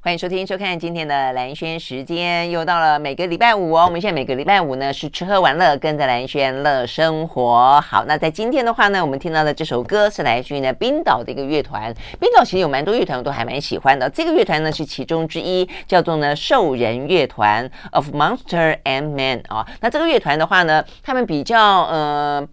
欢迎收听、收看今天的兰萱时间，又到了每个礼拜五哦。我们现在每个礼拜五呢是吃喝玩乐，跟着兰萱乐生活。好，那在今天的话呢，我们听到的这首歌是来自于呢冰岛的一个乐团。冰岛其实有蛮多乐团，我都还蛮喜欢的。这个乐团呢是其中之一，叫做呢兽人乐团 Of Monster and Man） 啊、哦。那这个乐团的话呢，他们比较呃。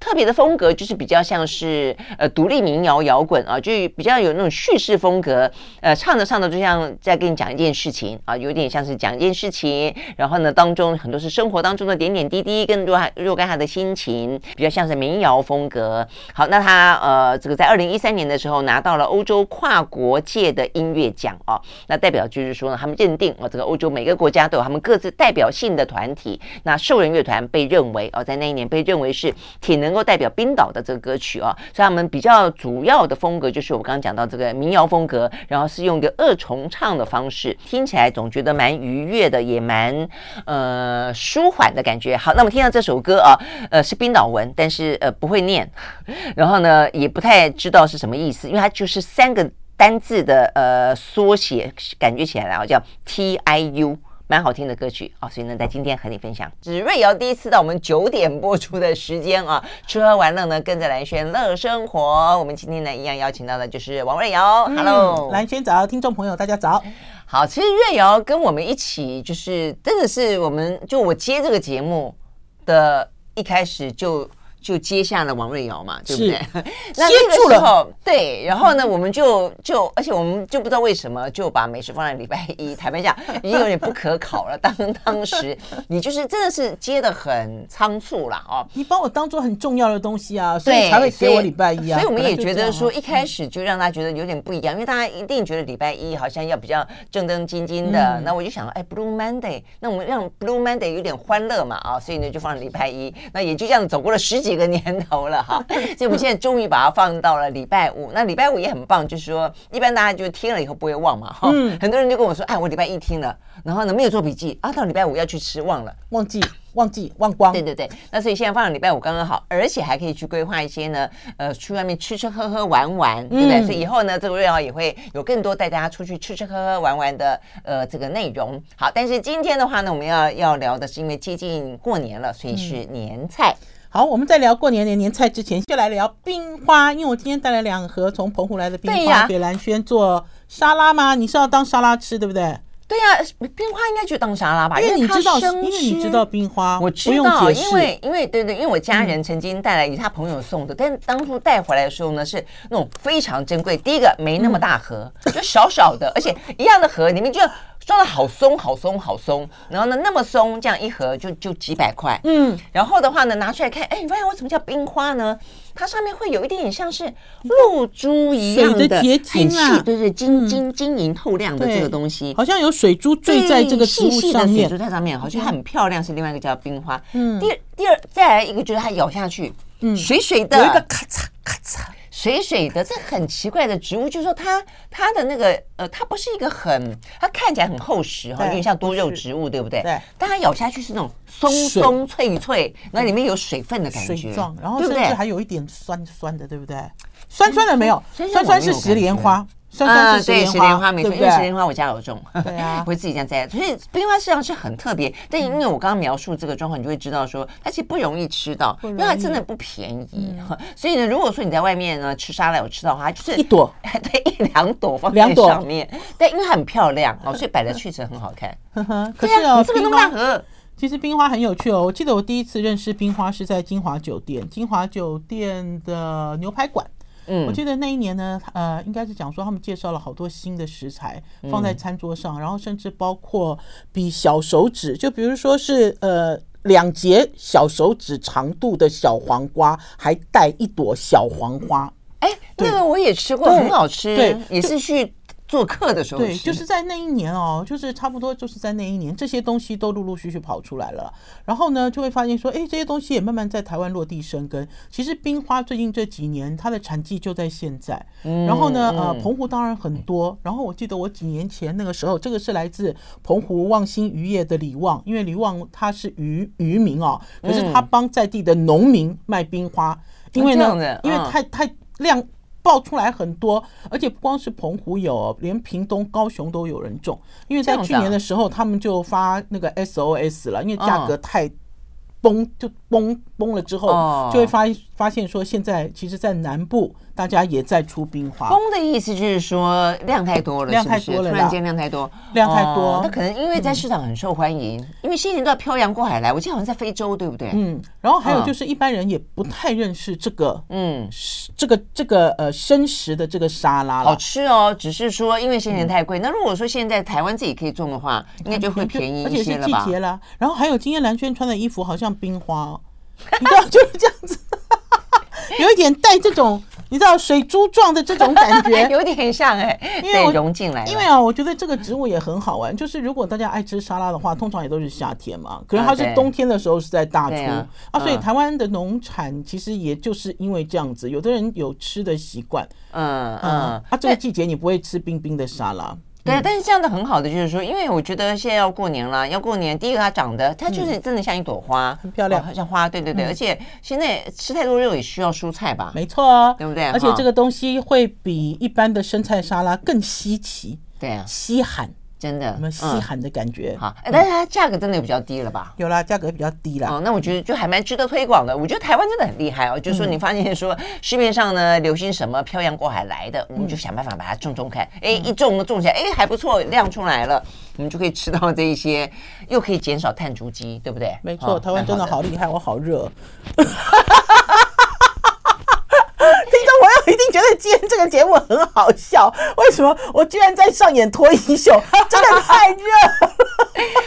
特别的风格就是比较像是呃独立民谣摇滚啊，就比较有那种叙事风格，呃唱着唱着就像在跟你讲一件事情啊，有点像是讲一件事情，然后呢当中很多是生活当中的点点滴滴，跟若若干他的心情，比较像是民谣风格。好，那他呃这个在二零一三年的时候拿到了欧洲跨国界的音乐奖啊，那代表就是说呢，他们认定啊这个欧洲每个国家都有他们各自代表性的团体，那兽人乐团被认为哦在那一年被认为是挺能。能够代表冰岛的这个歌曲啊，所以他们比较主要的风格就是我刚刚讲到这个民谣风格，然后是用一个二重唱的方式，听起来总觉得蛮愉悦的，也蛮呃舒缓的感觉。好，那么听到这首歌啊，呃是冰岛文，但是呃不会念，然后呢也不太知道是什么意思，因为它就是三个单字的呃缩写，感觉起来啊叫 T I U。蛮好听的歌曲哦，所以呢，在今天和你分享，这是瑞瑶第一次到我们九点播出的时间啊，吃喝玩乐呢，跟着兰轩乐生活。我们今天呢，一样邀请到的就是王瑞瑶。嗯、Hello，兰轩早，听众朋友大家早。好，其实瑞瑶跟我们一起，就是真的是我们就我接这个节目的一开始就。就接下了王瑞瑶嘛，对不对？那那个时候，对，然后呢，我们就就，而且我们就不知道为什么就把美食放在礼拜一。坦白讲，已经有点不可考了。当当时你就是真的是接的很仓促了哦。你把我当做很重要的东西啊，所以才会给我礼拜一啊。所以我们也觉得说，一开始就让大家觉得有点不一样，因为大家一定觉得礼拜一好像要比较正正经经的。那我就想，哎，Blue Monday，那我们让 Blue Monday 有点欢乐嘛啊，所以呢就放礼拜一。那也就这样走过了十几。几个年头了哈，所以我们现在终于把它放到了礼拜五。那礼拜五也很棒，就是说一般大家就听了以后不会忘嘛哈。嗯，很多人就跟我说，哎，我礼拜一听了，然后呢没有做笔记啊，到礼拜五要去吃忘了，忘记忘记忘光。对对对，那所以现在放到礼拜五刚刚好，而且还可以去规划一些呢，呃，去外面吃吃喝喝玩玩，对不对？嗯、所以以后呢，这个瑞瑶也会有更多带大家出去吃吃喝喝玩玩的呃这个内容。好，但是今天的话呢，我们要要聊的是因为接近过年了，所以是年菜。嗯好，我们在聊过年年年菜之前，就来聊冰花。因为我今天带了两盒从澎湖来的冰花给兰轩做沙拉吗？你是要当沙拉吃，对不对？对呀、啊，冰花应该就当沙拉吧，因为你知道，因为你知道冰花，我知道，因为因为对对，因为我家人曾经带来，以他朋友送的，嗯、但当初带回来的时候呢，是那种非常珍贵。第一个没那么大盒，嗯、就小小的，而且一样的盒里面就。装的好松，好松，好松。然后呢，那么松，这样一盒就就几百块。嗯，然后的话呢，拿出来看，哎，你发现为什么叫冰花呢？它上面会有一点点像是露珠一样的，的结晶啊，很细，对对，晶晶晶莹透亮的这个东西，好像有水珠坠在这个细细的水珠在上面，好像很漂亮。是另外一个叫冰花。嗯，第二第二再来一个就是它咬下去，嗯，水水的，有一个咔嚓。水水的，这很奇怪的植物，就是说它它的那个呃，它不是一个很，它看起来很厚实哈，有点像多肉植物，对不对？对。但它咬下去是那种松松脆脆，那里面有水分的感觉，水状，然后甚至还有一点酸酸的，对不对？酸酸的没有，酸酸是石莲花。酸酸是石莲花，没错，因为石莲花我家有种，对啊，我会自己这样栽。所以冰花实际上是很特别，但因为我刚刚描述这个状况，你就会知道说它其实不容易吃到，因为它真的不便宜。所以呢，如果说你在外面呢吃沙拉有吃到的话，就是一朵，对，一两朵放在上面，对，因为它很漂亮哦，所以摆在确实很好看。可是哦，这个那么大盒，其实冰花很有趣哦。我记得我第一次认识冰花是在金华酒店，金华酒店的牛排馆。嗯，我记得那一年呢，呃，应该是讲说他们介绍了好多新的食材放在餐桌上，嗯、然后甚至包括比小手指，就比如说是呃两节小手指长度的小黄瓜，还带一朵小黄花。哎，那个我也吃过，很好吃，对，也是去做客的时候，对，就是在那一年哦，就是差不多就是在那一年，这些东西都陆陆续续跑出来了。然后呢，就会发现说，哎，这些东西也慢慢在台湾落地生根。其实冰花最近这几年，它的产季就在现在。然后呢，呃，澎湖当然很多。然后我记得我几年前那个时候，这个是来自澎湖望星渔业的李旺，因为李旺他是渔渔民哦，可是他帮在地的农民卖冰花，因为呢，因为太太量。爆出来很多，而且不光是澎湖有，连屏东、高雄都有人种。因为在去年的时候，他们就发那个 SOS 了，因为价格太崩，就崩崩了之后，就会发发现说，现在其实，在南部。大家也在出冰花，崩的意思就是说量太多了，量太多了，突然间量太多，量太多。那可能因为在市场很受欢迎，因为新人都要漂洋过海来。我记得好像在非洲，对不对？嗯。然后还有就是一般人也不太认识这个，嗯，这个这个呃生食的这个沙拉，好吃哦。只是说因为新年太贵。那如果说现在台湾自己可以种的话，应该就会便宜一些了吧？而且是季节了。然后还有今天蓝轩穿的衣服好像冰花，你知道就是这样子，有一点带这种。你知道水珠状的这种感觉，有点像哎，因为融进来。因为啊，我觉得这个植物也很好玩。就是如果大家爱吃沙拉的话，通常也都是夏天嘛。可是它是冬天的时候是在大出啊，所以台湾的农产其实也就是因为这样子，有的人有吃的习惯。嗯嗯，啊，这个季节你不会吃冰冰的沙拉。对，但是这样的很好的就是说，因为我觉得现在要过年了，要过年，第一个它长得，它就是真的像一朵花，很漂亮，像花。对对对，而且现在吃太多肉也需要蔬菜吧？没错，对不对？而且这个东西会比一般的生菜沙拉更稀奇，对啊，稀罕。真的，什么稀罕的感觉？好，但是它价格真的也比较低了吧？有啦，价格比较低啦。哦，那我觉得就还蛮值得推广的。我觉得台湾真的很厉害哦，就是说你发现说市面上呢流行什么漂洋过海来的，我们就想办法把它种种看。哎，一种种起来，哎，还不错，量出来了，我们就可以吃到这一些，又可以减少碳足迹，对不对？没错，台湾真的好厉害，我好热。我一定觉得今天这个节目很好笑，为什么我居然在上演脱衣秀？真的太热了。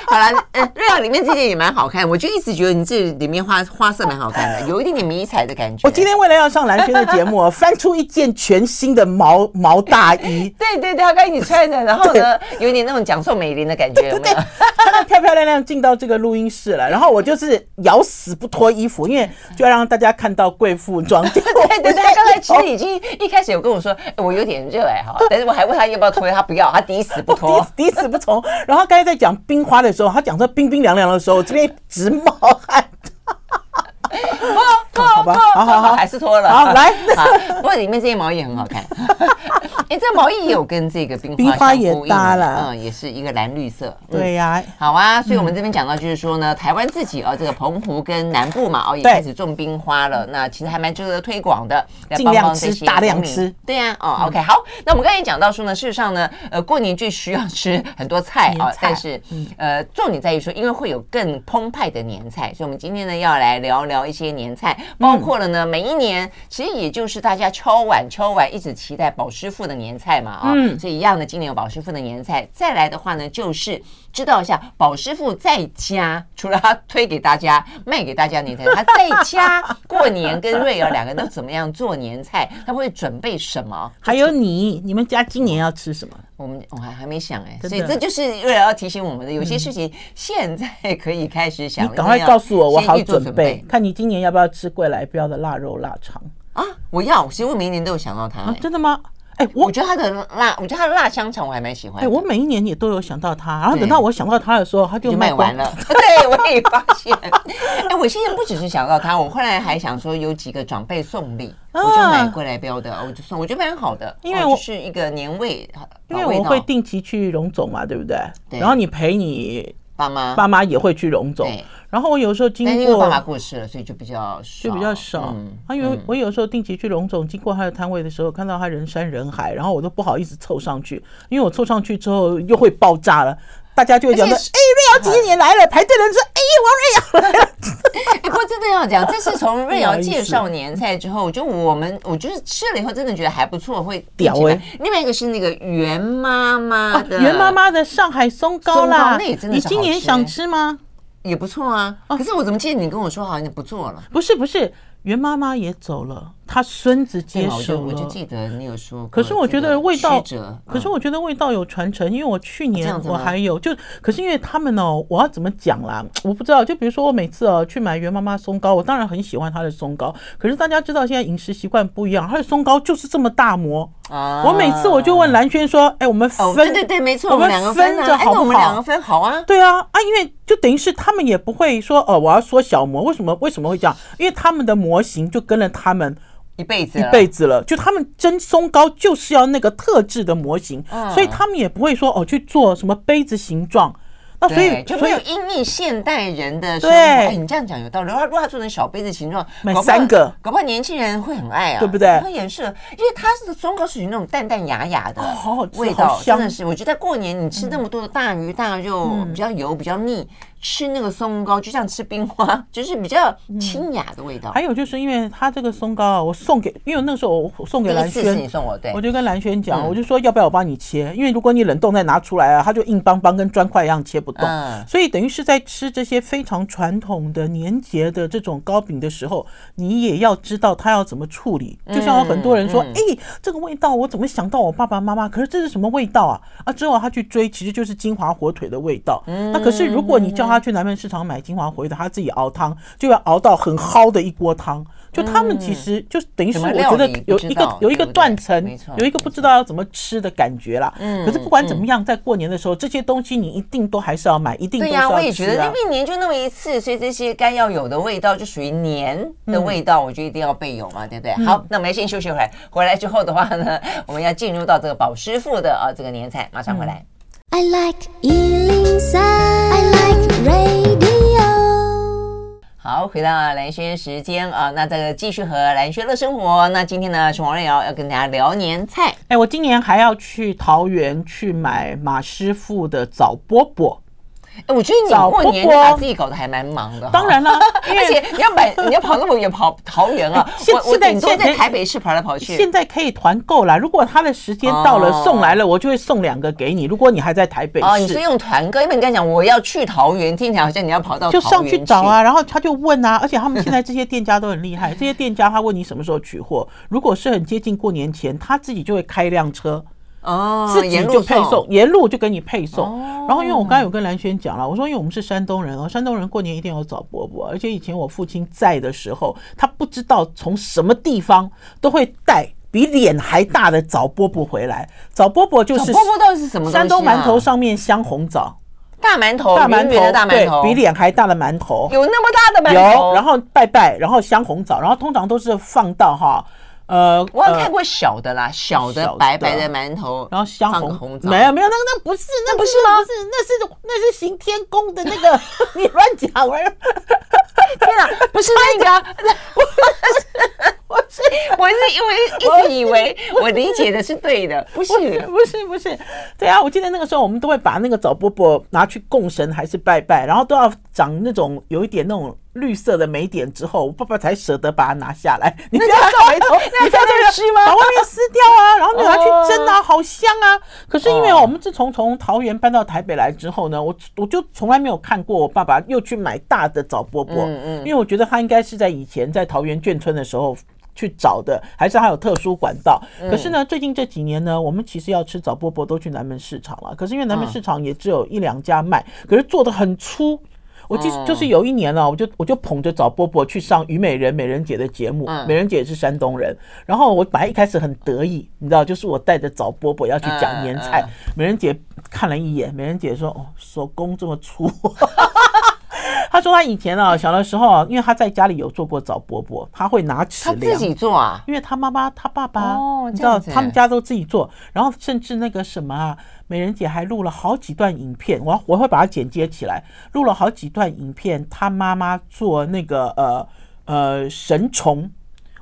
好了，嗯，瑞亚里面这件也蛮好看，我就一直觉得你这里面花花色蛮好看的，有一点点迷彩的感觉。我今天为了要上蓝轩的节目，翻出一件全新的毛毛大衣。对对对，他跟你穿的，然后呢，有一点那种讲宋美龄的感觉，有没有？穿的漂漂亮亮进到这个录音室了，然后我就是咬死不脱衣服，因为就要让大家看到贵妇装。对对对，他刚才其实已经。一开始有跟我说，欸、我有点热哎哈，但是我还问他要不要脱，他不要，他抵死不脱，抵死不从。然后刚才在讲冰花的时候，他讲说冰冰凉凉的时候，这边直冒汗。脱脱脱，好好好，还是脱了。好来，不过里面这件毛衣也很好看。哎，这毛衣也有跟这个冰花 冰花也搭了，嗯，也是一个蓝绿色。对呀，好啊。所以我们这边讲到就是说呢，台湾自己哦，这个澎湖跟南部嘛，哦，也开始种冰花了。那其实还蛮值得推广的，尽量吃，大量吃。对呀，哦，OK，好。那我们刚才也讲到说呢，事实上呢，呃，过年最需要吃很多菜啊，但是呃，重点在于说，因为会有更澎湃的年菜，所以我们今天呢要来聊聊一些年菜，包括了呢，每一年其实也就是大家敲碗敲碗一直期待宝师傅的年菜嘛，啊，所以一样的，今年有宝师傅的年菜。再来的话呢，就是知道一下宝师傅在家，除了他推给大家卖给大家年菜，他在家过年跟瑞儿两个人都怎么样做年菜？他会准备什么？还有你，你们家今年要吃什么？我们我还还没想哎，所以这就是瑞儿要提醒我们的，有些事情现在可以开始想。你赶快告诉我，我好准备。看你今年要不要吃贵来标的腊肉腊肠啊？我要，其实我明年都有想到它。真的吗？哎，我觉得它的辣，我觉得它的辣香肠我还蛮喜欢。哎，我每一年也都有想到它，然后等到我想到它的时候，它就卖完了。对，我也发现。哎，我现在不只是想到它，我后来还想说有几个长辈送礼，我就买过来标的，我就送，我觉得蛮好的，因为我是一个年味。因为我会定期去荣总嘛，对不对？对。然后你陪你爸妈，爸妈也会去荣总。然后我有时候经过，因为爸爸过世了，所以就比较少，就比较少。啊，因为我有时候定期去龙总，经过他的摊位的时候，看到他人山人海，然后我都不好意思凑上去，因为我凑上去之后又会爆炸了，大家就会讲说：“哎，瑞瑶几年来了？”排队的人说：“哎，王瑞瑶来了。” 哎，不过真的要讲，这是从 瑞瑶介绍年菜之后，就我们我就是吃了以后，真的觉得还不错，会屌哎。另外一个是那个袁妈妈的袁妈妈的上海松糕啦，那也真的是好吃。你今年想吃吗？也不错啊，可是我怎么记得你跟我说好像你不做了？不是不是，袁妈妈也走了。他孙子接手了，我就记得你有说。可是我觉得味道，可是我觉得味道有传承，因为我去年我还有就，可是因为他们哦，我要怎么讲啦？我不知道。就比如说我每次哦去买袁妈妈松糕，我当然很喜欢她的松糕。可是大家知道现在饮食习惯不一样，她的松糕就是这么大模。我每次我就问蓝轩说：“哎，我们分对对对，没错，我们两个分着好不好？我们两个分好啊。对啊啊，因为就等于是他们也不会说哦，我要缩小模。为什么为什么会这样？因为他们的模型就跟了他们。”一辈子，一辈子了。就他们蒸松糕就是要那个特制的模型，所以他们也不会说哦去做什么杯子形状。那所以就没有因应现代人的生活。哎，你这样讲有道理。如果他做成小杯子形状，买三个，搞不好年轻人会很爱啊，对不对？它也是，因为它是松糕，属于那种淡淡雅雅的，好好吃，味道真的是。我觉得过年你吃那么多的大鱼大肉，比较油，比较腻。吃那个松糕就像吃冰花，就是比较清雅的味道。还有就是因为它这个松糕啊，我送给，因为那时候我送给兰萱，你送我，对，我就跟蓝轩讲，我就说要不要我帮你切？因为如果你冷冻再拿出来啊，它就硬邦邦，跟砖块一样切不动。所以等于是在吃这些非常传统的年节的这种糕饼的时候，你也要知道它要怎么处理。就像有很多人说，哎，这个味道我怎么想到我爸爸妈妈？可是这是什么味道啊？啊，之后他去追，其实就是金华火腿的味道。那可是如果你叫他去南门市场买金华火腿，他自己熬汤就要熬到很蒿的一锅汤。就他们其实就等于是我觉得有一个有一个断层，有一个不知道要怎么吃的感觉啦。嗯。可是不管怎么样，在过年的时候，这些东西你一定都还是要买，一定都是要吃。对呀，我也觉得，因为年就那么一次，所以这些该要有的味道就属于年的味道，我就一定要备有嘛，对不对？好，那我们要先休息会儿，回来之后的话呢，我们要进入到这个宝师傅的啊这个年菜，马上回来。I like 103, I like radio。好，回到蓝轩时间啊，那这个继续和蓝轩乐生活。那今天呢，是王瑞瑶要跟大家聊年菜。哎，我今年还要去桃园去买马师傅的枣馍馍。哎，我觉得你过年把自己搞得还蛮忙的。当然了，而且你要买，你要跑那么远跑桃园啊。我我顶多在台北市跑来跑去。现在可以团购啦，如果他的时间到了送来了，我就会送两个给你。如果你还在台北市，哦，你是用团购，因为你刚才讲我要去桃园，听起来好像你要跑到就上去找啊，然后他就问啊，而且他们现在这些店家都很厉害，这些店家他问你什么时候取货，如果是很接近过年前，他自己就会开一辆车。哦，自己就配送，沿路就给你配送。然后，因为我刚才有跟蓝轩讲了，我说因为我们是山东人哦，山东人过年一定要找伯伯，而且以前我父亲在的时候，他不知道从什么地方都会带比脸还大的枣饽饽回来。枣饽饽就是枣馍馍到底是什么？山东馒头上面镶红枣，大馒头，大馒头，大馒头，比脸还大的馒头，有那么大的馒头？有，然后拜拜，然后镶红枣，然后通常都是放到哈。呃，我有看过小的啦，小的白白的馒头，然后香红红枣，没有没有，那那不是，那不是吗？不是，那是那是行天宫的那个，你乱讲玩意儿。天哪，不是那个，我是我是我是因为一直以为 我理解的是对的，不是不是不是，对啊，我记得那个时候我们都会把那个枣饽饽拿去供神还是拜拜，然后都要长那种有一点那种。绿色的霉点之后，我爸爸才舍得把它拿下来。你不要皱眉头，你不要这样吃吗？把外面撕掉啊，然后你拿去蒸啊，好香啊！可是因为我们自从从桃园搬到台北来之后呢，我我就从来没有看过我爸爸又去买大的枣馍馍。嗯嗯，因为我觉得他应该是在以前在桃园眷村的时候去找的，还是他有特殊管道。可是呢，最近这几年呢，我们其实要吃枣波波都去南门市场了。可是因为南门市场也只有一两家卖，可是做的很粗。我记就是有一年了，我就我就捧着找波波去上虞美人美人姐的节目，美人姐也是山东人，然后我本来一开始很得意，你知道，就是我带着找波波要去讲年菜，美人姐看了一眼，美人姐说：“哦，手工这么粗。” 她说他以前啊小的时候啊，因为他在家里有做过早伯伯他会拿尺量，自己做啊，因为他妈妈他爸爸，你知道他们家都自己做，然后甚至那个什么啊。美人姐还录了好几段影片，我我会把它剪接起来，录了好几段影片。他妈妈做那个呃呃神虫，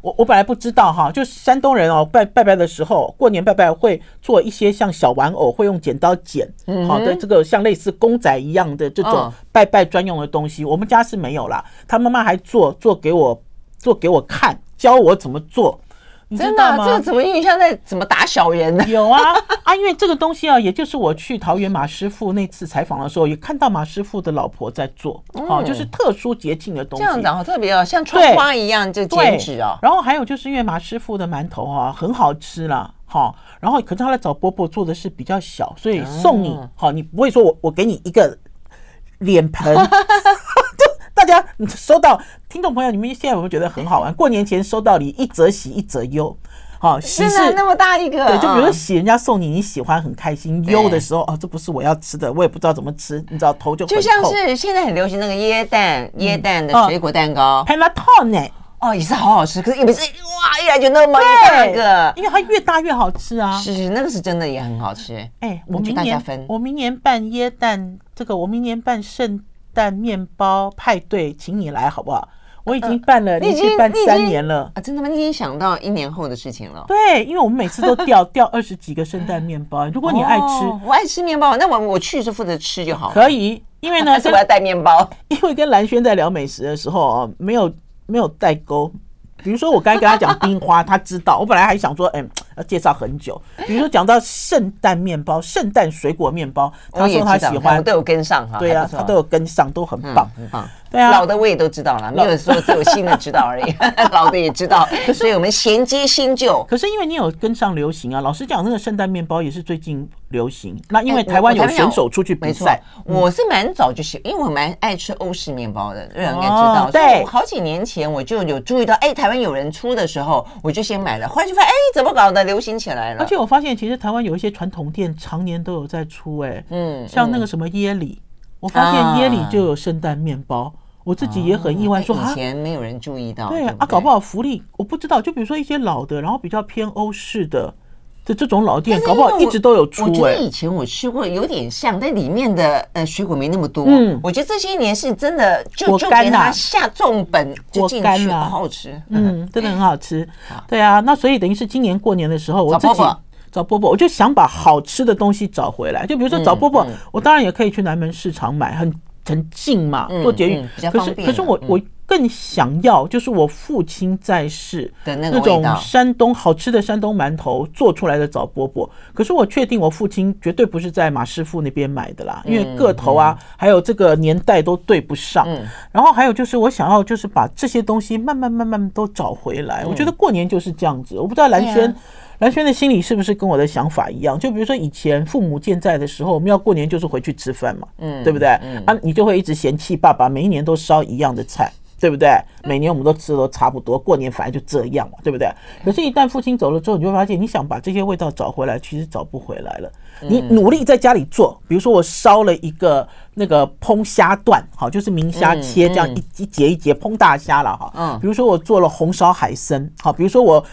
我我本来不知道哈，就山东人哦拜拜拜的时候，过年拜拜会做一些像小玩偶，会用剪刀剪，好的这个像类似公仔一样的这种拜拜专用的东西，我们家是没有啦。他妈妈还做做给我做给我看，教我怎么做。你知道吗？这个怎么有点像在怎么打小人呢？有啊 啊，因为这个东西啊，也就是我去桃园马师傅那次采访的时候，也看到马师傅的老婆在做，哦，就是特殊节庆的东西。这样子好特别哦，像窗花一样就剪纸哦。然后还有就是因为马师傅的馒头啊很好吃啦。好，然后可是他来找伯伯做的是比较小，所以送你好，你不会说我我给你一个脸盆。大家收到，听众朋友，你们现在有没有觉得很好玩？过年前收到礼，一则喜，一则忧。好，喜是那么大一个，对，就比如说喜，人家送你，你喜欢很开心；忧的时候，哦，这不是我要吃的，我也不知道怎么吃，你知道头就就像是现在很流行那个椰蛋，椰蛋的水果蛋糕，Panettone，哦，也是好好吃，可是也不是哇，一来就那么一大个，因为它越大越好吃啊。是是，那个是真的也很好吃。哎，我明年我明年办椰蛋，这个我明年办圣诞面包派对，请你来好不好？我已经办了，已经办三年了啊！真的吗？你已经想到一年后的事情了？对，因为我们每次都掉 掉二十几个圣诞面包。如果你爱吃，我爱吃面包，那我我去是负责吃就好。可以，因为呢，还 是我要带面包。因为跟蓝轩在聊美食的时候啊，没有没有代沟。比如说，我刚才跟他讲冰花，他知道。我本来还想说，哎，要介绍很久。比如说，讲到圣诞面包、圣诞水果面包，他说他喜欢，我都有跟上哈。对呀，他都有跟上，都很棒，很棒。对啊，老的我也都知道了，没有说只有新的知道而已。老的也知道，所以我们衔接新旧。可是因为你有跟上流行啊，老实讲，那个圣诞面包也是最近流行。那因为台湾有选手出去比赛，我是蛮早就喜，因为我蛮爱吃欧式面包的，瑞阳应该知道。对，好几年前我就有注意到，哎，台湾有人出的时候，我就先买了。后来就发现，哎，怎么搞的，流行起来了。而且我发现，其实台湾有一些传统店常年都有在出，哎，嗯，像那个什么耶里。我发现耶里就有圣诞面包，我自己也很意外，说以前没有人注意到。对啊，搞不好福利我不知道。就比如说一些老的，然后比较偏欧式的的这种老店，搞不好一直都有出。我觉得以前我吃过，有点像，但里面的呃水果没那么多。嗯，我觉得这些年是真的就就给他下重本就进去了，好好吃。嗯，真的很好吃。对啊，那所以等于是今年过年的时候，我自己。找波波，我就想把好吃的东西找回来。就比如说找波波，我当然也可以去南门市场买，很很近嘛，坐捷运。可是可是我我更想要，就是我父亲在世的那种山东好吃的山东馒头做出来的枣饽饽。可是我确定我父亲绝对不是在马师傅那边买的啦，因为个头啊，还有这个年代都对不上。然后还有就是我想要就是把这些东西慢慢慢慢都找回来。我觉得过年就是这样子。我不知道蓝轩。蓝轩的心里是不是跟我的想法一样？就比如说以前父母健在的时候，我们要过年就是回去吃饭嘛，嗯，对不对？啊，你就会一直嫌弃爸爸每一年都烧一样的菜，对不对？每年我们都吃的都差不多，过年反正就这样嘛，对不对？可是，一旦父亲走了之后，你就会发现，你想把这些味道找回来，其实找不回来了。你努力在家里做，比如说我烧了一个那个烹虾段，好，就是明虾切这样一一节一节烹大虾了哈。嗯，比如说我做了红烧海参，好，比如说我。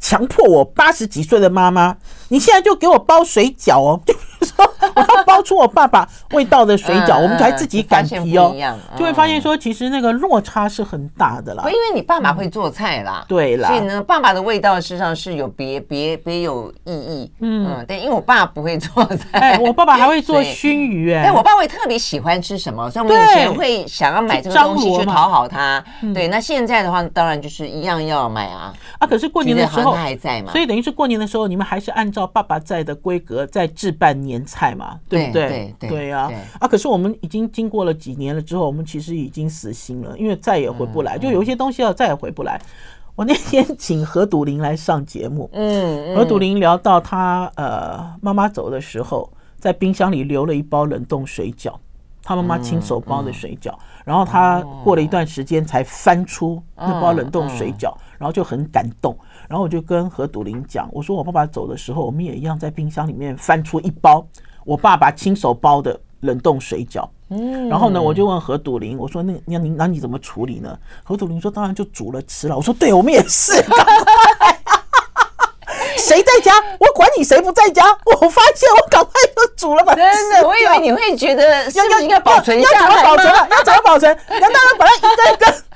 强迫我八十几岁的妈妈，你现在就给我包水饺哦，说我要包出我爸爸味道的水饺，我们才自己擀皮哦，就会发现说其实那个落差是很大的啦。因为你爸爸会做菜啦，对啦，所以呢，爸爸的味道事实上是有别别别有意义。嗯，对，因为我爸不会做菜，我爸爸还会做 熏鱼哎，但我爸会特别喜欢吃什么，所以我们以前会想要买这个东西去讨好他。对，那现在的话，当然就是一样要买啊。啊，可是过年的时候。他还在嘛？所以等于是过年的时候，你们还是按照爸爸在的规格在置办年菜嘛，对不对？对对对啊！啊，可是我们已经经过了几年了之后，我们其实已经死心了，因为再也回不来。就有一些东西要再也回不来。我那天请何笃林来上节目，嗯，何笃林聊到他呃妈妈走的时候，在冰箱里留了一包冷冻水饺，他妈妈亲手包的水饺，然后他过了一段时间才翻出那包冷冻水饺，然后就很感动。然后我就跟何笃林讲，我说我爸爸走的时候，我们也一样在冰箱里面翻出一包我爸爸亲手包的冷冻水饺。嗯，然后呢，我就问何笃林，我说那那你那你怎么处理呢？何笃林说当然就煮了吃了。我说对，我们也是。谁在家？我管你谁不在家。我发现我赶快就煮了吧。真的，我以为你会觉得要要应该保存一下，要怎么保存？要怎么保存？难道要把它一个一个？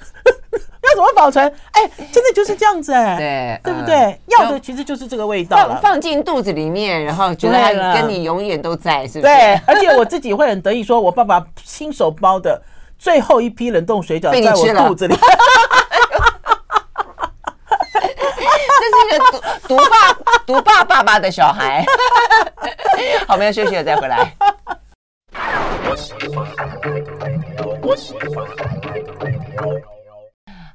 要怎么保存？哎，真的就是这样子哎，对，对不对？要的其实就是这个味道放。放进肚子里面，然后觉得它跟你永远都在，是不是？对，而且我自己会很得意，说我爸爸亲手包的最后一批冷冻水饺在我肚子里。这是一个独霸独霸爸爸的小孩。好，我们要休息了，再回来。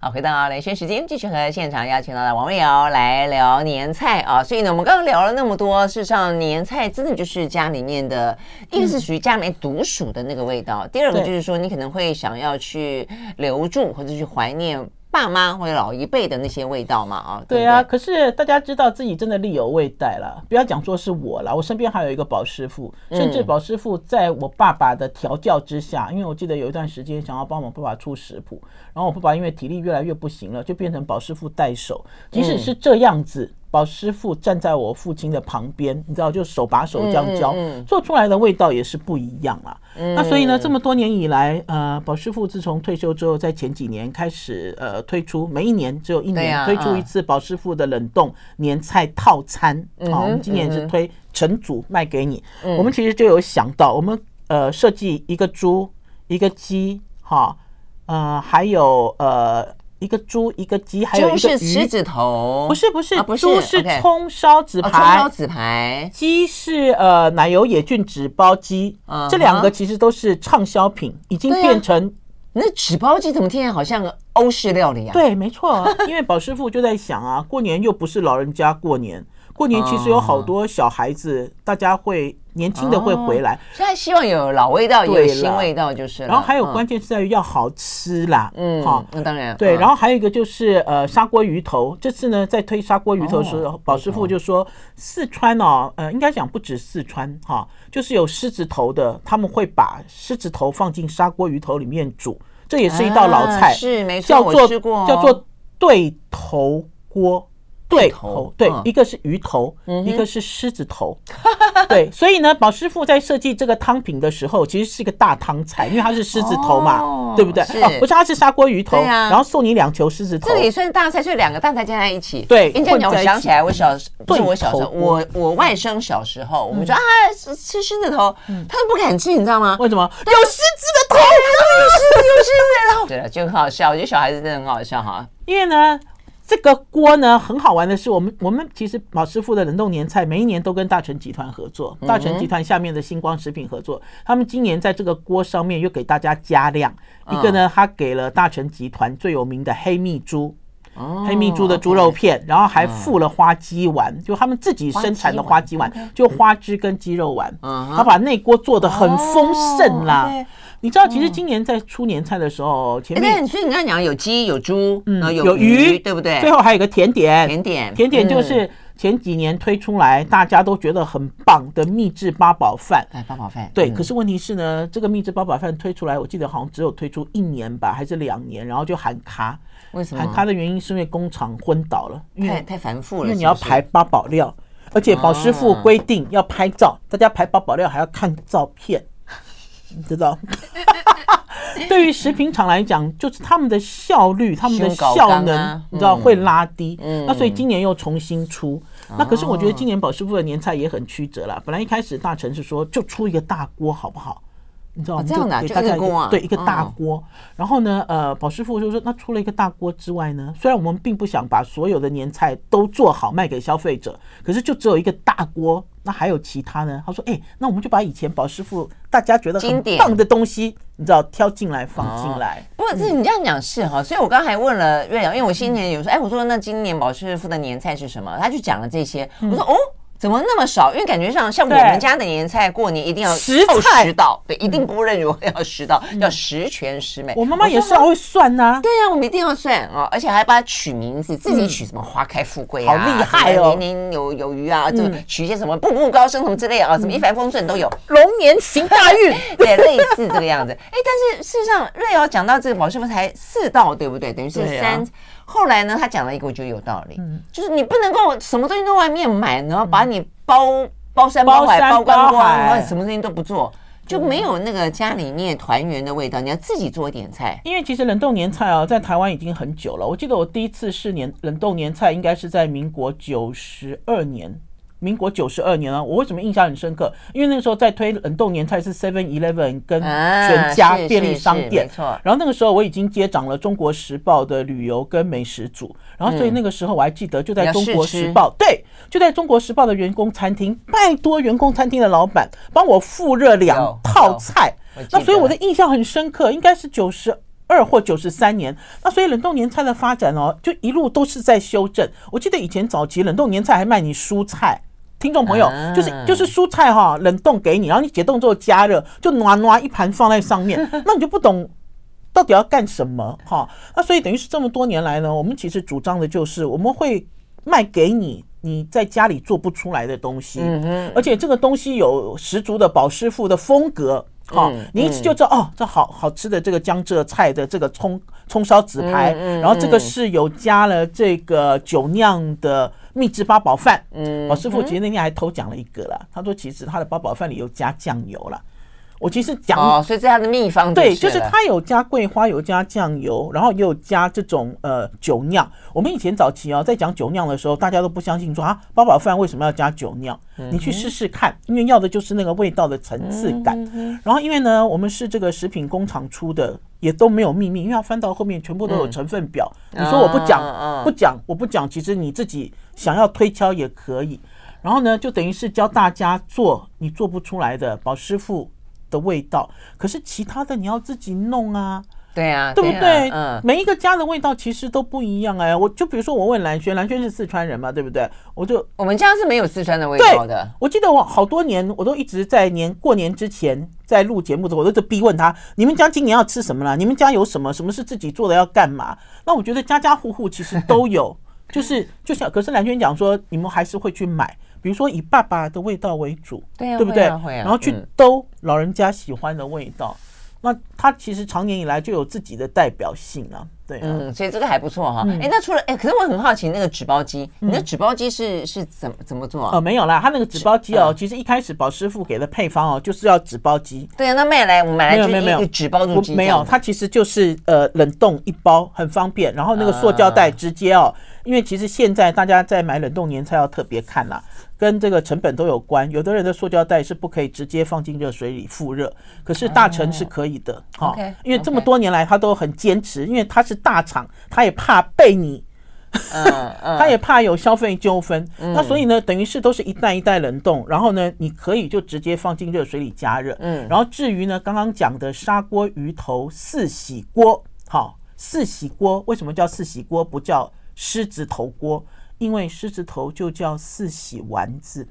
好，回到雷轩时间，继续和现场邀请到的王瑞瑶来聊年菜啊。所以呢，我们刚刚聊了那么多，事实上年菜真的就是家里面的，一个是属于家里面独属的那个味道，第二个就是说你可能会想要去留住或者去怀念。爸妈或者老一辈的那些味道嘛，啊，对，对，对啊。可是大家知道自己真的力有未逮了，不要讲说是我了，我身边还有一个宝师傅，甚至宝师傅在我爸爸的调教之下，因为我记得有一段时间想要帮我爸爸出食谱，然后我爸爸因为体力越来越不行了，就变成宝师傅带手，即使是这样子。宝师傅站在我父亲的旁边，你知道，就手把手这样教，嗯嗯、做出来的味道也是不一样啊。嗯、那所以呢，这么多年以来，呃，宝师傅自从退休之后，在前几年开始，呃，推出每一年只有一年推出一次宝师傅的冷冻年菜套餐。好、啊，我们今年是推成组卖给你。嗯、我们其实就有想到，我们呃设计一个猪，一个鸡，哈，呃，还有呃。一个猪，一个鸡，还有一个鱼。是狮子头，不是不是，猪是葱烧纸牌，葱烧纸牌。鸡是呃奶油野菌纸包鸡，这两个其实都是畅销品，已经变成。那纸包鸡怎么听起来好像个欧式料理啊？对，没错，因为宝师傅就在想啊，过年又不是老人家过年。过年其实有好多小孩子，大家会年轻的会回来，现在希望有老味道，有新味道就是。然后还有关键是在于要好吃啦，嗯，好，那当然对。然后还有一个就是呃砂锅鱼头，这次呢在推砂锅鱼头的时候，宝师傅就说四川哦，呃应该讲不止四川哈，就是有狮子头的，他们会把狮子头放进砂锅鱼头里面煮，这也是一道老菜，是没错，叫做叫做对头锅。对头对，一个是鱼头，一个是狮子头，对，所以呢，宝师傅在设计这个汤品的时候，其实是一个大汤菜，因为它是狮子头嘛，对不对？哦，不是，它是砂锅鱼头，然后送你两球狮子头，这也算大菜，所以两个大菜加在一起。对，你这样讲，我想起来，我小不是我小时候，我我外甥小时候，我们说啊，吃狮子头，他都不敢吃，你知道吗？为什么？有狮子的头，有狮子，有狮子的头，对了，就很好笑，我觉得小孩子真的很好笑哈，因为呢。这个锅呢，很好玩的是，我们我们其实老师傅的冷冻年菜每一年都跟大成集团合作，大成集团下面的星光食品合作，他们今年在这个锅上面又给大家加量，一个呢，他给了大成集团最有名的黑蜜猪，黑蜜猪的猪肉片，然后还附了花鸡丸，就他们自己生产的花鸡丸，就花枝跟鸡肉丸，他把那锅做的很丰盛啦。你知道，其实今年在出年菜的时候，前面所以你刚才讲有鸡有猪，嗯，有鱼，对不对？最后还有个甜点，甜点，甜点就是前几年推出来大家都觉得很棒的秘制八宝饭。哎，八宝饭，对。可是问题是呢，这个秘制八宝饭推出来，我记得好像只有推出一年吧，还是两年，然后就喊卡。为什么？喊卡的原因是因为工厂昏倒了，太太繁复了，因为你要排八宝料，而且宝师傅规定要拍照，大家排八宝料还要看照片。你知道，对于食品厂来讲，就是他们的效率、他们的效能，你知道会拉低。那所以今年又重新出。那可是我觉得今年宝师傅的年菜也很曲折了。本来一开始大成是说就出一个大锅好不好？你知道吗？这样的，就一个锅啊，对，一个大锅。然后呢，呃，宝师傅就说，那除了一个大锅之外呢，虽然我们并不想把所有的年菜都做好卖给消费者，可是就只有一个大锅，那还有其他呢？他说，哎，那我们就把以前宝师傅大家觉得很棒的东西，你知道，挑进来放进来。不过，是你这样讲是哈，所以我刚才问了瑞阳，因为我新年有说，哎，我说那今年宝师傅的年菜是什么？他就讲了这些，我说哦。怎么那么少？因为感觉上像我们家的年菜，过年一定要十十道，对，一定不认如何要十道，要十全十美。我妈妈也是会算呐，对呀，我们一定要算啊，而且还把它取名字，自己取什么花开富贵啊，好厉害哦，年年有有余啊，就取一些什么步步高升什么之类啊，什么一帆风顺都有，龙年行大运，对，类似这个样子。哎，但是事实上，瑞瑶讲到这个宝师傅才四道，对不对？等于是三。后来呢，他讲了一个，我觉得有道理，就是你不能够什么东西都外面买，然后把你包包山包海包光光，然后什么东西都不做，就没有那个家里面团圆的味道。你要自己做一点菜，因为其实冷冻年菜啊，在台湾已经很久了。我记得我第一次试年冷冻年菜，应该是在民国九十二年。民国九十二年了，我为什么印象很深刻？因为那个时候在推冷冻年菜是 Seven Eleven 跟全家便利商店，没错。然后那个时候我已经接掌了《中国时报》的旅游跟美食组，然后所以那个时候我还记得就在《中国时报》，对，就在《中国时报》的员工餐厅，拜托员工餐厅的老板帮我复热两套菜。那所以我的印象很深刻，应该是九十二或九十三年。那所以冷冻年菜的发展哦，就一路都是在修正。我记得以前早期冷冻年菜还卖你蔬菜。听众朋友，就是就是蔬菜哈，冷冻给你，然后你解冻之后加热，就暖暖一盘放在上面，那你就不懂到底要干什么哈。那所以等于是这么多年来呢，我们其实主张的就是我们会卖给你你在家里做不出来的东西，而且这个东西有十足的宝师傅的风格。好，你一吃就知道哦，这好好吃的这个江浙菜的这个葱葱烧紫排，然后这个是有加了这个酒酿的。秘制八宝饭，嗯，我师傅其实那天还偷讲了一个了。他说其实他的八宝饭里有加酱油了。我其实讲哦，所以这是他的秘方。对，就是他有加桂花，有加酱油，然后也有加这种呃酒酿。我们以前早期啊，在讲酒酿的时候，大家都不相信说啊，八宝饭为什么要加酒酿？你去试试看，因为要的就是那个味道的层次感。然后因为呢，我们是这个食品工厂出的。也都没有秘密，因为要翻到后面全部都有成分表。嗯、你说我不讲，嗯、不讲，我不讲，其实你自己想要推敲也可以。然后呢，就等于是教大家做你做不出来的宝师傅的味道，可是其他的你要自己弄啊。对啊，对不对？嗯，每一个家的味道其实都不一样哎。我就比如说，我问蓝轩，蓝轩是四川人嘛，对不对？我就我们家是没有四川的味道的。我记得我好多年，我都一直在年过年之前在录节目的时候，我都逼问他：你们家今年要吃什么了？你们家有什么？什么是自己做的？要干嘛？那我觉得家家户户其实都有，就是就像可是蓝娟讲说，你们还是会去买，比如说以爸爸的味道为主，对啊，对不对？然后去兜老人家喜欢的味道。那他其实长年以来就有自己的代表性啊，对啊，嗯，所以这个还不错哈。哎，那除了哎，可是我很好奇，那个纸包鸡，你的纸包鸡是是怎么怎么做啊？哦，没有啦，他那个纸包鸡哦，其实一开始宝师傅给的配方哦，就是要纸包鸡。对啊，那买来我们买来就是一个纸包住鸡，没有，它其实就是呃冷冻一包，很方便。然后那个塑胶袋直接哦，因为其实现在大家在买冷冻年菜要特别看啦。跟这个成本都有关，有的人的塑胶袋是不可以直接放进热水里复热，可是大成是可以的，哈，因为这么多年来他都很坚持，因为他是大厂，他也怕被你，他也怕有消费纠纷，那所以呢，等于是都是一袋一袋冷冻，然后呢，你可以就直接放进热水里加热，嗯，然后至于呢，刚刚讲的砂锅鱼头四喜锅，好，四喜锅为什么叫四喜锅，不叫狮子头锅？因为狮子头就叫四喜丸子。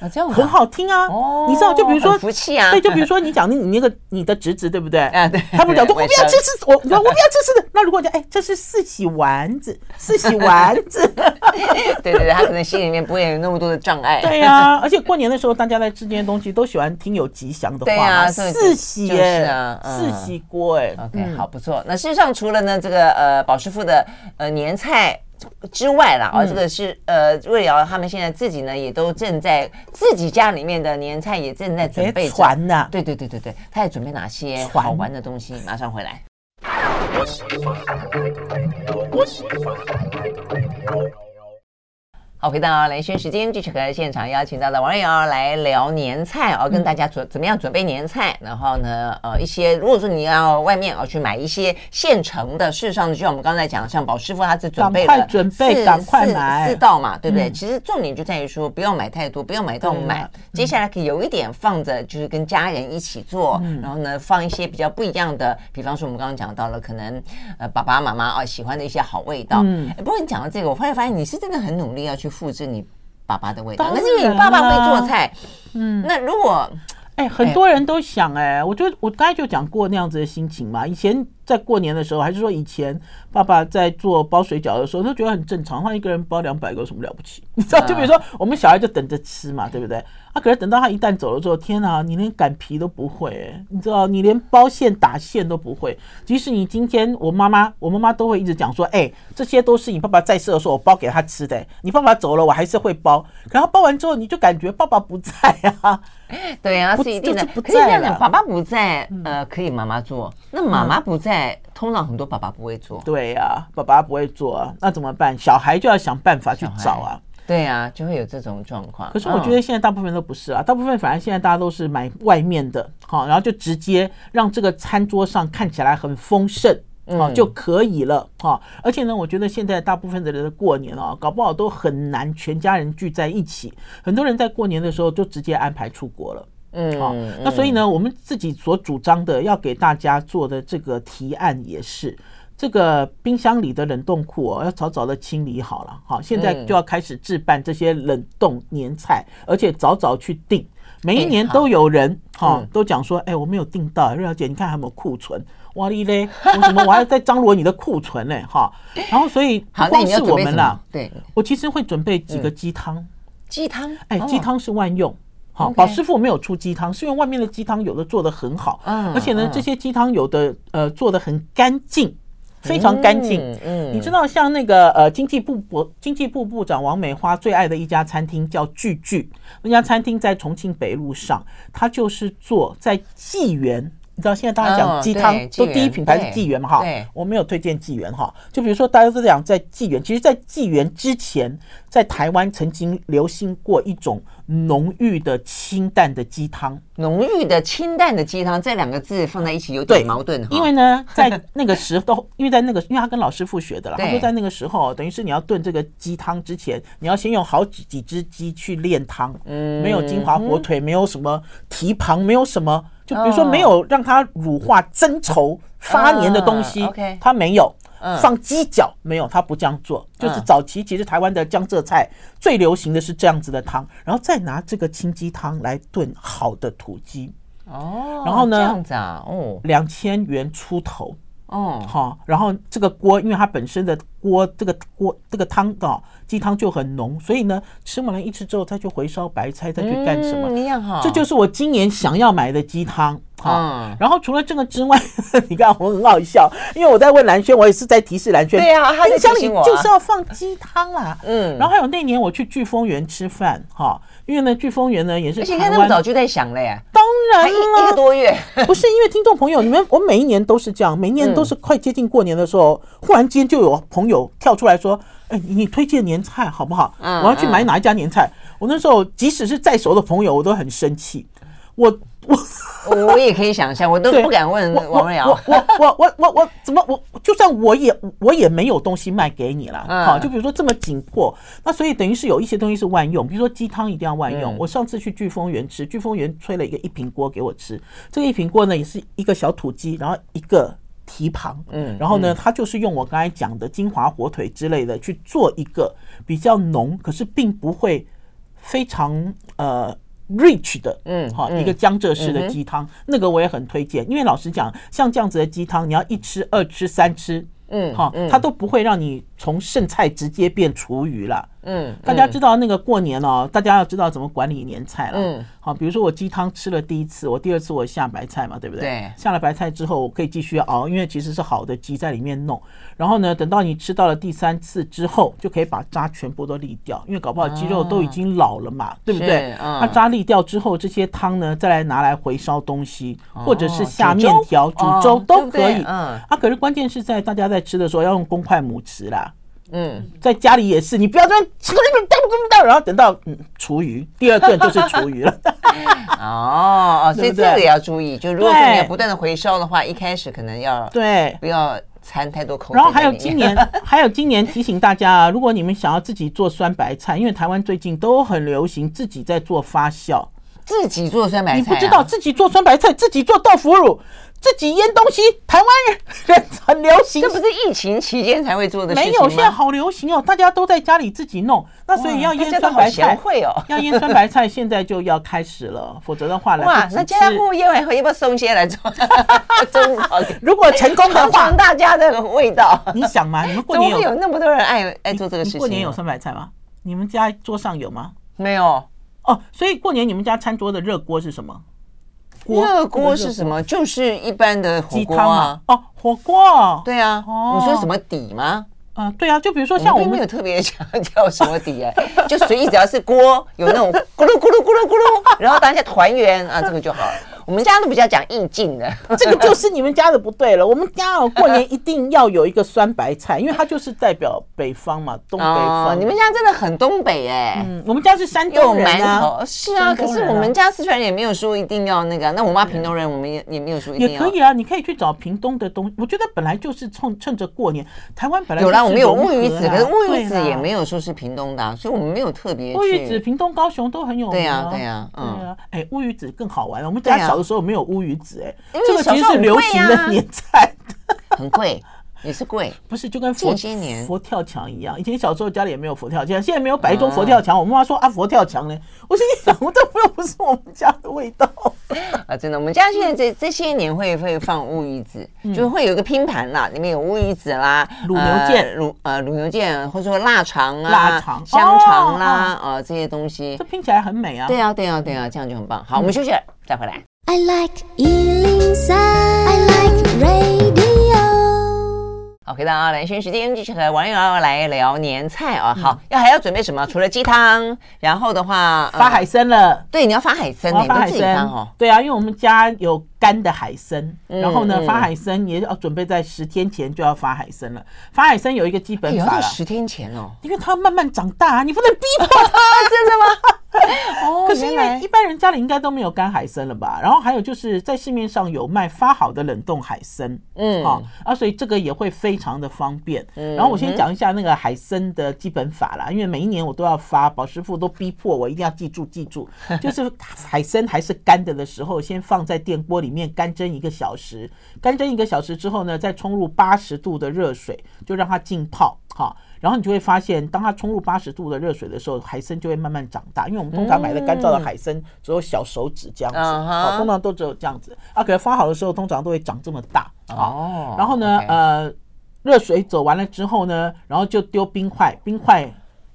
啊，这样很好听啊！哦，你知道，就比如说，福气啊，对，就比如说你讲你你那个你的侄子对不对？啊，对，他不讲，我不要吃吃，我我不要吃吃的。那如果讲，哎，这是四喜丸子，四喜丸子，对对对，他可能心里面不会有那么多的障碍。对呀，而且过年的时候，大家在吃这些东西都喜欢听有吉祥的话。对啊，四喜哎，四喜锅哎。OK，好，不错。那事实上，除了呢这个呃宝师傅的呃年菜。之外啦，哦，这个是呃，瑞瑶他们现在自己呢，也都正在自己家里面的年菜也正在准备传呢。对对对对对，他在准备哪些好玩的东西？马上回来。好，回到蓝轩时间，继续和现场邀请到的王瑞瑶来聊年菜哦，跟大家准怎么样准备年菜，然后呢，呃，一些如果说你要外面哦去买一些现成的，事实上就像我们刚才讲，像宝师傅他是准备了四四四道嘛，对不对？其实重点就在于说不要买太多，不要买到满，接下来可以有一点放着，就是跟家人一起做，然后呢，放一些比较不一样的，比方说我们刚刚讲到了可能呃爸爸妈妈啊喜欢的一些好味道。嗯，不过你讲到这个，我后来发现你是真的很努力要去。复制你爸爸的味道，那是因为你爸爸会做菜。嗯，那如果哎，很多人都想哎，我就我刚才就讲过那样子的心情嘛。以前在过年的时候，还是说以前爸爸在做包水饺的时候，都觉得很正常，他一个人包两百个有什么了不起？你知道，就比如说我们小孩就等着吃嘛，对不对？啊，可是等到他一旦走了之后，天哪，你连擀皮都不会，欸，你知道，你连包馅打馅都不会。即使你今天我妈妈，我妈妈都会一直讲说，哎，这些都是你爸爸在世的时候我包给他吃的，欸。你爸爸走了，我还是会包。可他包完之后，你就感觉爸爸不在啊。对呀，是一定的。可是这样的，爸爸不在，呃，可以妈妈做。那妈妈不在，通常很多爸爸不会做。对呀，爸爸不会做啊，那怎么办？小孩就要想办法去找啊。对啊，就会有这种状况。可是我觉得现在大部分都不是啊，大部分反而现在大家都是买外面的，好，然后就直接让这个餐桌上看起来很丰盛。哦，就可以了哈。而且呢，我觉得现在大部分的人过年啊，搞不好都很难全家人聚在一起。很多人在过年的时候就直接安排出国了。嗯，好。那所以呢，我们自己所主张的要给大家做的这个提案也是，这个冰箱里的冷冻库哦，要早早的清理好了。好，现在就要开始置办这些冷冻年菜，而且早早去订。每一年都有人哈都讲说，哎，我没有订到，瑞小姐，你看还有没有库存？哇哩嘞！我什么我还要再张罗你的库存呢？哈，然后所以不光是我们啦，对，我其实会准备几个鸡汤。鸡汤，哎，鸡汤是万用。好，宝师傅没有出鸡汤，是因为外面的鸡汤有的做的很好，而且呢，这些鸡汤有的呃做的很干净，非常干净。嗯，你知道像那个呃经济部部经济部部长王美花最爱的一家餐厅叫聚聚，那家餐厅在重庆北路上，它就是做在纪元。你知道现在大家讲鸡汤都第一品牌是纪元嘛？哈，我没有推荐纪元哈。就比如说大家都讲在纪元，其实，在纪元之前，在台湾曾经流行过一种浓郁的清淡的鸡汤。浓郁的清淡的鸡汤这两个字放在一起有点矛盾。因为呢，在那个时候，因为在那个，因为他跟老师傅学的了，他说在那个时候，等于是你要炖这个鸡汤之前，你要先用好几几只鸡去炼汤，嗯，没有金华火腿，没有什么蹄膀，没有什么。就比如说，没有让它乳化、增稠、发黏的东西，它没有放鸡脚，没有，他不这样做。就是早期其实台湾的江浙菜最流行的是这样子的汤，然后再拿这个清鸡汤来炖好的土鸡。哦，然后呢，这样子啊，哦，两千元出头。哦，好，然后这个锅，因为它本身的锅这个锅这个汤哦，鸡汤就很浓，所以呢，吃完了一吃之后，再去回烧白菜，再去干什么？一样哈，这就是我今年想要买的鸡汤。好，然后除了这个之外，你看我很好笑，因为我在问蓝轩，我也是在提示蓝轩，对啊，冰箱里就是要放鸡汤啦。嗯，然后还有那年我去聚丰园吃饭，哈。因为呢，聚丰园呢也是，而且你看那么早就在想了呀。当然了，一个多月 不是因为听众朋友，你们我每一年都是这样，每一年都是快接近过年的时候，忽然间就有朋友跳出来说：“哎，你推荐年菜好不好？我要去买哪一家年菜。”我那时候即使是再熟的朋友，我都很生气。我。我我也可以想象，我都不敢问王瑞瑶。我我我我我怎么我就算我也我也没有东西卖给你了。好，就比如说这么紧迫，那所以等于是有一些东西是万用，比如说鸡汤一定要万用。我上次去聚丰园吃，聚丰园吹了一个一瓶锅给我吃，这个一瓶锅呢也是一个小土鸡，然后一个蹄膀，嗯，然后呢它就是用我刚才讲的金华火腿之类的去做一个比较浓，可是并不会非常呃。Rich 的，嗯，哈，一个江浙式的鸡汤，那个我也很推荐，因为老实讲，像这样子的鸡汤，你要一吃、二吃、三吃，嗯，哈，它都不会让你从剩菜直接变厨余了。嗯，大家知道那个过年哦，大家要知道怎么管理年菜了。嗯，好，比如说我鸡汤吃了第一次，我第二次我下白菜嘛，对不对？对。下了白菜之后，我可以继续熬，因为其实是好的鸡在里面弄。然后呢，等到你吃到了第三次之后，就可以把渣全部都沥掉，因为搞不好鸡肉都已经老了嘛，对不对？它渣沥掉之后，这些汤呢，再来拿来回烧东西，或者是下面条、煮粥都可以。嗯。啊，可是关键是在大家在吃的时候要用公筷母匙啦。嗯，在家里也是，你不要这样吃这么大这么大，然后等到嗯厨余，第二顿就是厨余了。哦 哦，所以这个也要注意，就如果说你要不断的回收的话，一开始可能要对，不要掺太多口水。然后还有今年，还有今年提醒大家啊，如果你们想要自己做酸白菜，因为台湾最近都很流行自己在做发酵，自己做酸白菜，你不知道自己做酸白菜，自己做豆腐乳。自己腌东西，台湾人很流行。这不是疫情期间才会做的事情？没有，现在好流行哦，大家都在家里自己弄。那所以要腌酸白菜，会哦，要腌酸白菜，现在就要开始了，否则的话来。哇，那家家户户腌完后要不要送些来做？如果成功的话，大家的味道。你想嘛？你们过年有有那么多人爱爱做这个事情？过年有酸白菜吗？你们家桌上有吗？没有。哦，所以过年你们家餐桌的热锅是什么？热锅是什么？就是一般的鸡汤啊。哦，火锅。对啊。你说什么底吗？啊，对啊。就比如说像我们没有特别强调什么底哎，就随意只要是锅有那种咕噜咕噜咕噜咕噜，然后当一下团圆啊，这个就好了。我们家都比较讲意境的，这个就是你们家的不对了。我们家哦，过年一定要有一个酸白菜，因为它就是代表北方嘛，东北方。哦、你们家真的很东北哎。嗯，我们家是山东人啊。是啊，可是我们家四川人也没有说一定要那个。那我妈平东人，我们也也没有说一定要。也可以啊，你可以去找平东的东西。我觉得本来就是趁趁着过年，台湾本来有啦，我们有乌鱼子，可是乌鱼子也没有说是平东的，所以我们没有特别。乌鱼子，平东、高雄都很有名。对呀，对呀，嗯。哎，乌鱼子更好玩了。我们家小的时候没有乌鱼子，哎，这个其实是流行的年菜，很贵。也是贵，不是就跟佛些年佛跳墙一样。以前小时候家里也没有佛跳墙，现在没有摆一桌佛跳墙。我妈妈说啊，佛跳墙呢？我心里想，我这又不是我们家的味道 啊！真的，我们家现在这这些年会会放乌鱼子，就会有一个拼盘啦，里面有乌鱼子啦、卤牛腱、卤呃卤牛腱，或者说腊肠啊、腊肠、香肠啦啊这些东西，这拼起来很美啊！对啊，对啊，对啊，这样就很棒。好，我们休息了，再回来。I like 103. I like radio. 好，回到啊，兰萱时间继续和王月儿来聊年菜啊。好，要还要准备什么？除了鸡汤，然后的话发海参了。对，你要发海参，发海参哦。对啊，因为我们家有干的海参，然后呢，发海参也要准备在十天前就要发海参了。发海参有一个基本法了，十天前哦，因为它慢慢长大，你不能逼迫它，真的吗？哦，可是因为一般人家里应该都没有干海参了吧？然后还有就是在市面上有卖发好的冷冻海参，嗯，好，啊，所以这个也会非常的方便。然后我先讲一下那个海参的基本法啦，因为每一年我都要发，宝师傅都逼迫我一定要记住记住，就是海参还是干的的时候，先放在电锅里面干蒸一个小时，干蒸一个小时之后呢，再冲入八十度的热水，就让它浸泡，好。然后你就会发现，当它冲入八十度的热水的时候，海参就会慢慢长大。因为我们通常买的干燥的海参只有小手指这样子，哦，通常都只有这样子。啊，可是发好的时候，通常都会长这么大。哦。然后呢，呃，热水走完了之后呢，然后就丢冰块，冰块，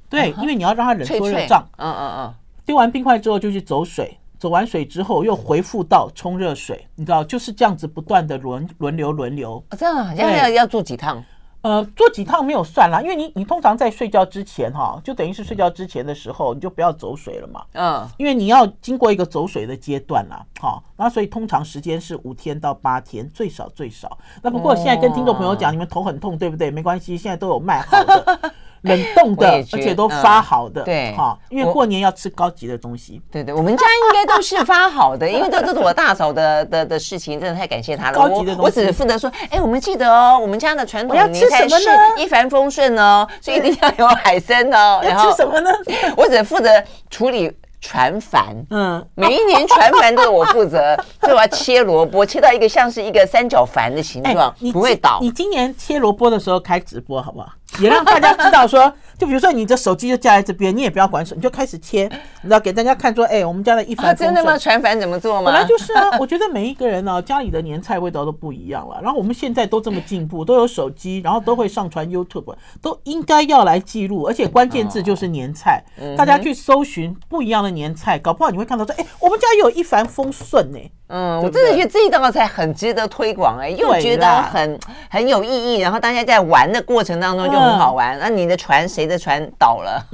对，因为你要让它冷缩热胀。嗯嗯嗯。丢完冰块之后就去走水，走完水之后又回复到冲热水，你知道，就是这样子不断的轮轮流轮流。这样好像要要做几趟？呃，做几趟没有算啦，因为你你通常在睡觉之前哈，就等于是睡觉之前的时候，你就不要走水了嘛。嗯，因为你要经过一个走水的阶段啦，好，那所以通常时间是五天到八天，最少最少。那不过现在跟听众朋友讲，你们头很痛，对不对？没关系，现在都有卖好的。冷冻的，而且都发好的，对，哈，因为过年要吃高级的东西。对对，我们家应该都是发好的，因为这这是我大嫂的的的事情，真的太感谢她了。高级的东西，我只负责说，哎，我们记得哦，我们家的传统年菜是一帆风顺哦，所以一定要有海参哦。然后吃什么呢？我只负责处理船帆，嗯，每一年船帆都是我负责，所以我要切萝卜，切到一个像是一个三角帆的形状，不会倒。你今年切萝卜的时候开直播好不好？也让大家知道说，就比如说你的手机就架在这边，你也不要管手，你就开始切，你知道给大家看说，哎，我们家的一帆风顺。真的吗？传帆怎么做吗？本来就是啊，我觉得每一个人呢，家里的年菜味道都不一样了。然后我们现在都这么进步，都有手机，然后都会上传 YouTube，都应该要来记录，而且关键字就是年菜，大家去搜寻不一样的年菜，搞不好你会看到说，哎，我们家有一帆风顺呢。嗯，我真的觉得这一道菜很值得推广哎，又觉得很很有意义，然后大家在玩的过程当中就很好玩。那你的船谁的船倒了？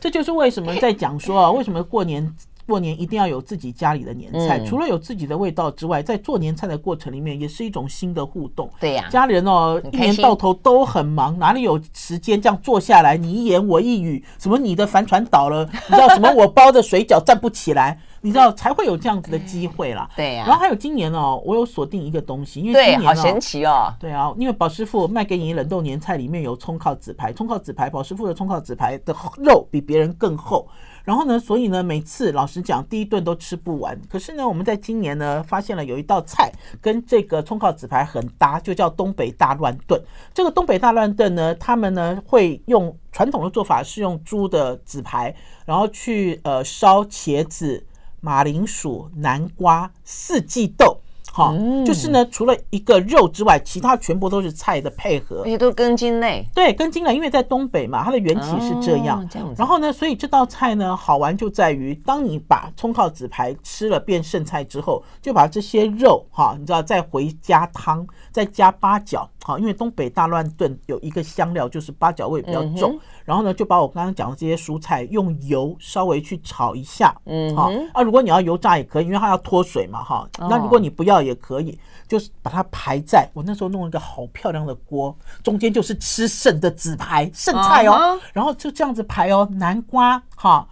这就是为什么在讲说啊，为什么过年过年一定要有自己家里的年菜，除了有自己的味道之外，在做年菜的过程里面也是一种新的互动。对呀，家里人哦，一年到头都很忙，哪里有时间这样坐下来你一言我一语？什么你的帆船倒了？你知道什么？我包的水饺站不起来。你知道才会有这样子的机会啦，对呀。然后还有今年哦，我有锁定一个东西，因为今年好神奇哦，对啊，因为宝师傅卖给你冷冻年菜里面有葱靠子排，葱靠子排，宝师傅的葱靠子排的肉比别人更厚。然后呢，所以呢，每次老实讲，第一顿都吃不完。可是呢，我们在今年呢，发现了有一道菜跟这个葱烤子排很搭，就叫东北大乱炖。这个东北大乱炖呢，他们呢会用传统的做法是用猪的子排，然后去呃烧茄子。马铃薯、南瓜、四季豆，好，就是呢，除了一个肉之外，其他全部都是菜的配合，而且都根茎类。对，根茎类，因为在东北嘛，它的缘起是这样。这样子。然后呢，所以这道菜呢，好玩就在于，当你把葱烤紫排吃了变剩菜之后，就把这些肉哈，你知道，再回加汤，再加八角。好，因为东北大乱炖有一个香料就是八角味比较重，嗯、然后呢就把我刚刚讲的这些蔬菜用油稍微去炒一下，嗯，好啊，如果你要油炸也可以，因为它要脱水嘛，哈，那如果你不要也可以，就是把它排在我那时候弄一个好漂亮的锅，中间就是吃剩的紫排剩菜哦，然后就这样子排哦，南瓜哈，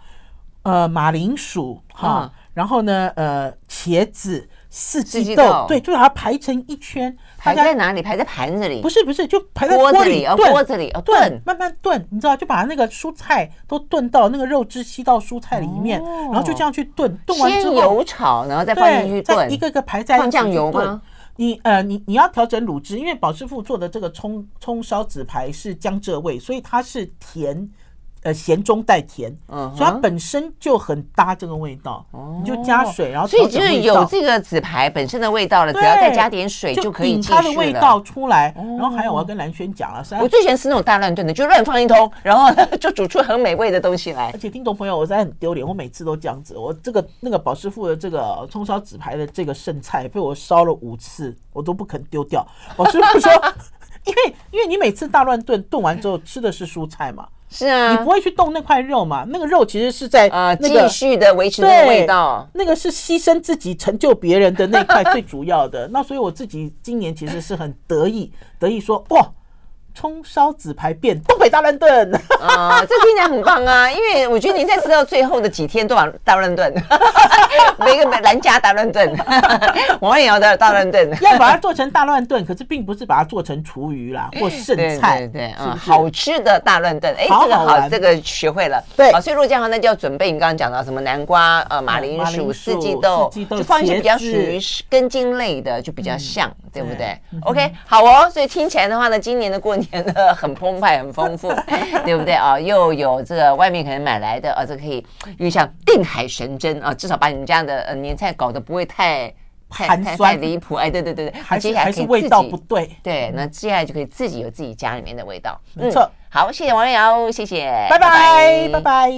呃马铃薯哈，然后呢呃茄子。四季豆，对，就把它排成一圈，排在哪里？排在盘子里？不是，不是，就排在锅里，锅子里，炖，慢慢炖，你知道，就把那个蔬菜都炖到那个肉汁吸到蔬菜里面，然后就这样去炖，炖完之后，先油炒，然后再放进去炖，一个个排在，放酱油吗？你呃，你你要调整卤汁，因为宝师傅做的这个葱葱烧紫排是江浙味，所以它是甜。呃，咸中带甜，嗯，所以它本身就很搭这个味道，你就加水，然后所以就是有这个纸牌本身的味道了，只要再加点水就可以引它的味道出来。然后还有我要跟蓝轩讲了，我最喜欢吃那种大乱炖的，就乱放一通，然后就煮出很美味的东西来。而且听众朋友，我实在很丢脸，我每次都这样子，我这个那个宝师傅的这个葱烧纸牌的这个剩菜被我烧了五次，我都不肯丢掉。宝师傅说，因为因为你每次大乱炖炖完之后吃的是蔬菜嘛。是啊，你不会去动那块肉嘛？那个肉其实是在呃继续的维持那个味道，那个是牺牲自己成就别人的那块最主要的。那所以我自己今年其实是很得意，得意说哇。葱烧紫排变东北大乱炖 啊，这听起来很棒啊！因为我觉得您在吃到最后的几天都把大乱炖，每个兰家大乱炖，王也要的大乱炖，要把它做成大乱炖，可是并不是把它做成厨余啦或剩菜，对对啊，好吃的大乱炖，哎，这个好，这个学会了。对，所以如果这样的话，那就要准备你刚刚讲到什么南瓜、呃马铃薯、四季豆，就放一些比较属于根茎类的，就比较像，对不对？OK，好哦。所以听起来的话呢，今年的过年。很澎湃，很丰富，对不对啊？又有这个外面可能买来的啊，这可以又像定海神针啊，至少把你们家的呃年菜搞得不会太太太太离谱。哎，对对对对，还是还是味道不对。对，那接下来就可以自己有自己家里面的味道。没错，好，谢谢王月瑶，谢谢，拜拜，拜拜。